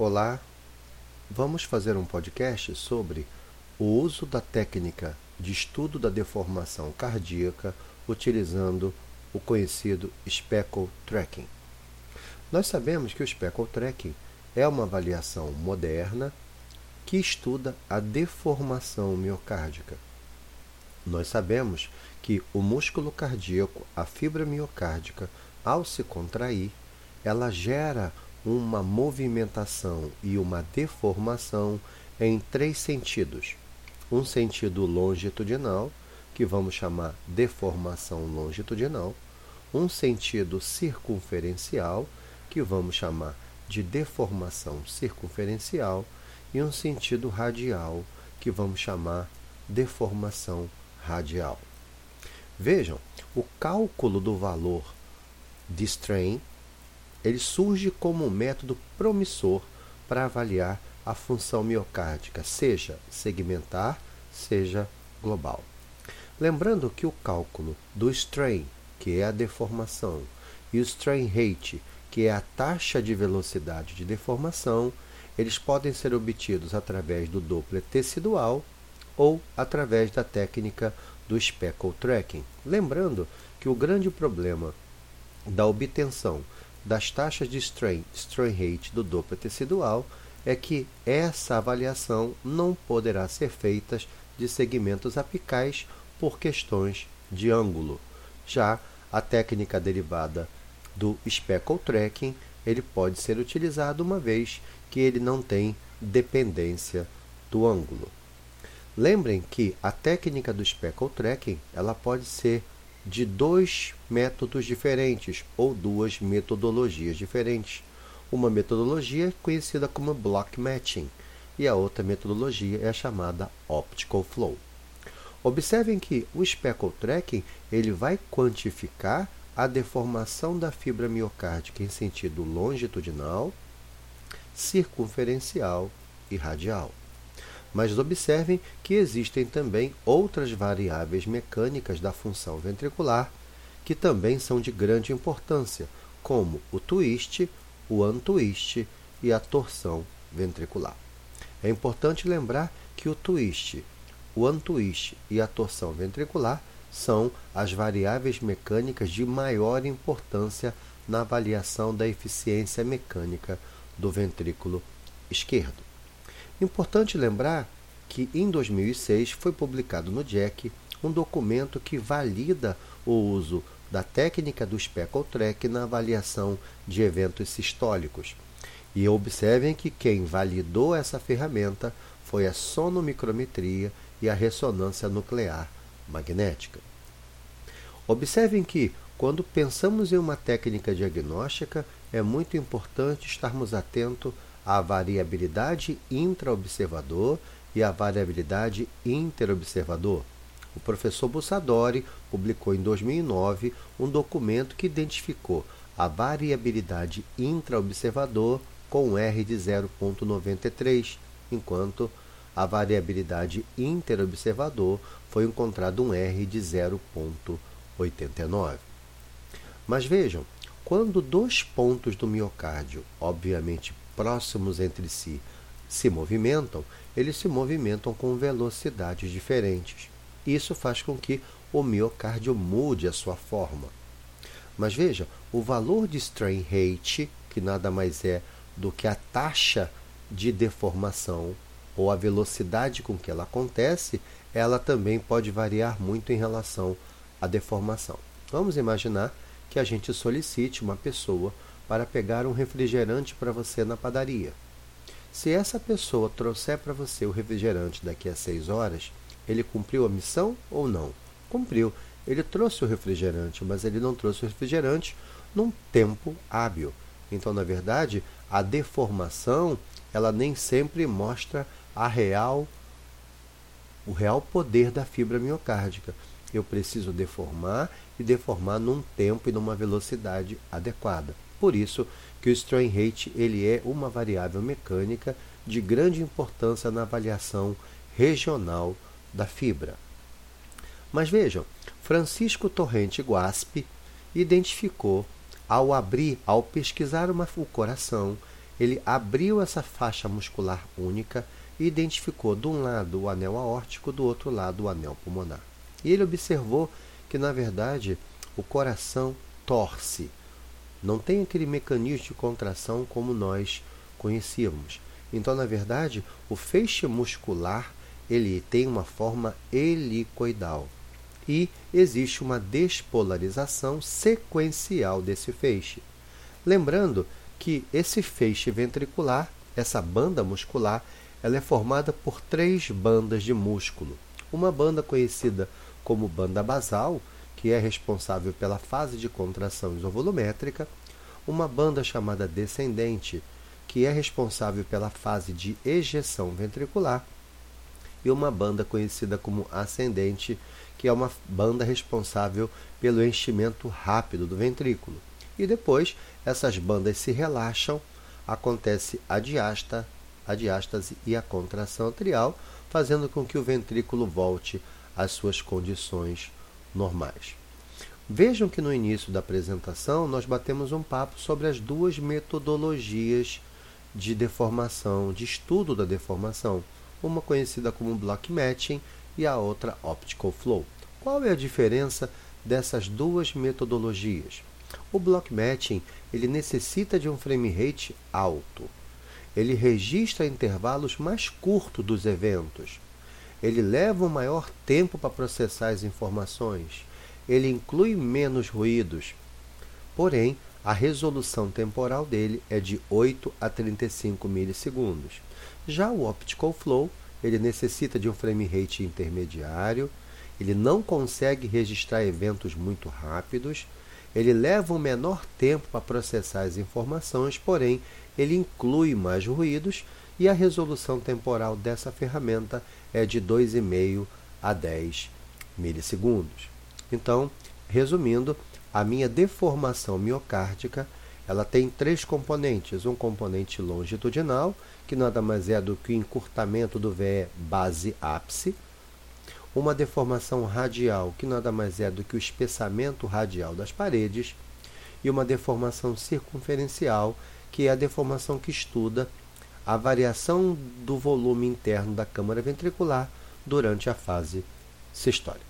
Olá, vamos fazer um podcast sobre o uso da técnica de estudo da deformação cardíaca utilizando o conhecido speckle tracking. Nós sabemos que o speckle tracking é uma avaliação moderna que estuda a deformação miocárdica. Nós sabemos que o músculo cardíaco, a fibra miocárdica, ao se contrair, ela gera uma movimentação e uma deformação em três sentidos. Um sentido longitudinal, que vamos chamar deformação longitudinal, um sentido circunferencial, que vamos chamar de deformação circunferencial, e um sentido radial, que vamos chamar deformação radial. Vejam, o cálculo do valor de strain ele surge como um método promissor para avaliar a função miocárdica, seja segmentar, seja global. Lembrando que o cálculo do strain, que é a deformação, e o strain rate, que é a taxa de velocidade de deformação, eles podem ser obtidos através do Doppler tecidual ou através da técnica do speckle tracking. Lembrando que o grande problema da obtenção das taxas de strain, strain rate do Doppler tecidual é que essa avaliação não poderá ser feita de segmentos apicais por questões de ângulo. Já a técnica derivada do speckle tracking, ele pode ser utilizado uma vez que ele não tem dependência do ângulo. Lembrem que a técnica do speckle tracking, ela pode ser de dois métodos diferentes ou duas metodologias diferentes. Uma metodologia é conhecida como block matching e a outra metodologia é a chamada optical flow. Observem que o speckle tracking ele vai quantificar a deformação da fibra miocárdica em sentido longitudinal, circunferencial e radial. Mas observem que existem também outras variáveis mecânicas da função ventricular que também são de grande importância, como o twist, o untwist e a torção ventricular. É importante lembrar que o twist, o untwist e a torção ventricular são as variáveis mecânicas de maior importância na avaliação da eficiência mecânica do ventrículo esquerdo. Importante lembrar que em 2006 foi publicado no JACC um documento que valida o uso da técnica do speckle track na avaliação de eventos sistólicos. E observem que quem validou essa ferramenta foi a sonomicrometria e a ressonância nuclear magnética. Observem que, quando pensamos em uma técnica diagnóstica, é muito importante estarmos atentos a variabilidade intraobservador e a variabilidade interobservador. O professor Bussadori publicou em 2009 um documento que identificou a variabilidade intraobservador com R de 0,93, enquanto a variabilidade interobservador foi encontrado um R de 0,89. Mas vejam, quando dois pontos do miocárdio, obviamente próximos entre si se movimentam, eles se movimentam com velocidades diferentes. Isso faz com que o miocárdio mude a sua forma. Mas veja, o valor de strain rate, que nada mais é do que a taxa de deformação ou a velocidade com que ela acontece, ela também pode variar muito em relação à deformação. Vamos imaginar que a gente solicite uma pessoa para pegar um refrigerante para você na padaria. Se essa pessoa trouxer para você o refrigerante daqui a seis horas, ele cumpriu a missão ou não? Cumpriu. Ele trouxe o refrigerante, mas ele não trouxe o refrigerante num tempo hábil. Então, na verdade, a deformação ela nem sempre mostra a real o real poder da fibra miocárdica. Eu preciso deformar e deformar num tempo e numa velocidade adequada. Por isso que o strain rate ele é uma variável mecânica de grande importância na avaliação regional da fibra. Mas vejam, Francisco Torrente Guaspe identificou, ao abrir, ao pesquisar uma, o coração, ele abriu essa faixa muscular única e identificou de um lado o anel aórtico, do outro lado o anel pulmonar. E ele observou que, na verdade, o coração torce. Não tem aquele mecanismo de contração como nós conhecíamos. Então, na verdade, o feixe muscular ele tem uma forma helicoidal e existe uma despolarização sequencial desse feixe. Lembrando que esse feixe ventricular, essa banda muscular, ela é formada por três bandas de músculo. Uma banda conhecida como banda basal, que é responsável pela fase de contração isovolumétrica, uma banda chamada descendente, que é responsável pela fase de ejeção ventricular, e uma banda conhecida como ascendente, que é uma banda responsável pelo enchimento rápido do ventrículo. E depois essas bandas se relaxam, acontece a diasta, a diástase e a contração atrial, fazendo com que o ventrículo volte às suas condições normais. Vejam que no início da apresentação nós batemos um papo sobre as duas metodologias de deformação, de estudo da deformação, uma conhecida como block matching e a outra optical flow. Qual é a diferença dessas duas metodologias? O block matching ele necessita de um frame rate alto. Ele registra intervalos mais curtos dos eventos. Ele leva um maior tempo para processar as informações ele inclui menos ruídos. Porém, a resolução temporal dele é de 8 a 35 milissegundos. Já o Optical Flow, ele necessita de um frame rate intermediário, ele não consegue registrar eventos muito rápidos, ele leva um menor tempo para processar as informações, porém, ele inclui mais ruídos e a resolução temporal dessa ferramenta é de 2,5 a 10 milissegundos. Então, resumindo, a minha deformação miocárdica ela tem três componentes. Um componente longitudinal, que nada mais é do que o encurtamento do VE base-ápice. Uma deformação radial, que nada mais é do que o espessamento radial das paredes. E uma deformação circunferencial, que é a deformação que estuda a variação do volume interno da câmara ventricular durante a fase sistólica.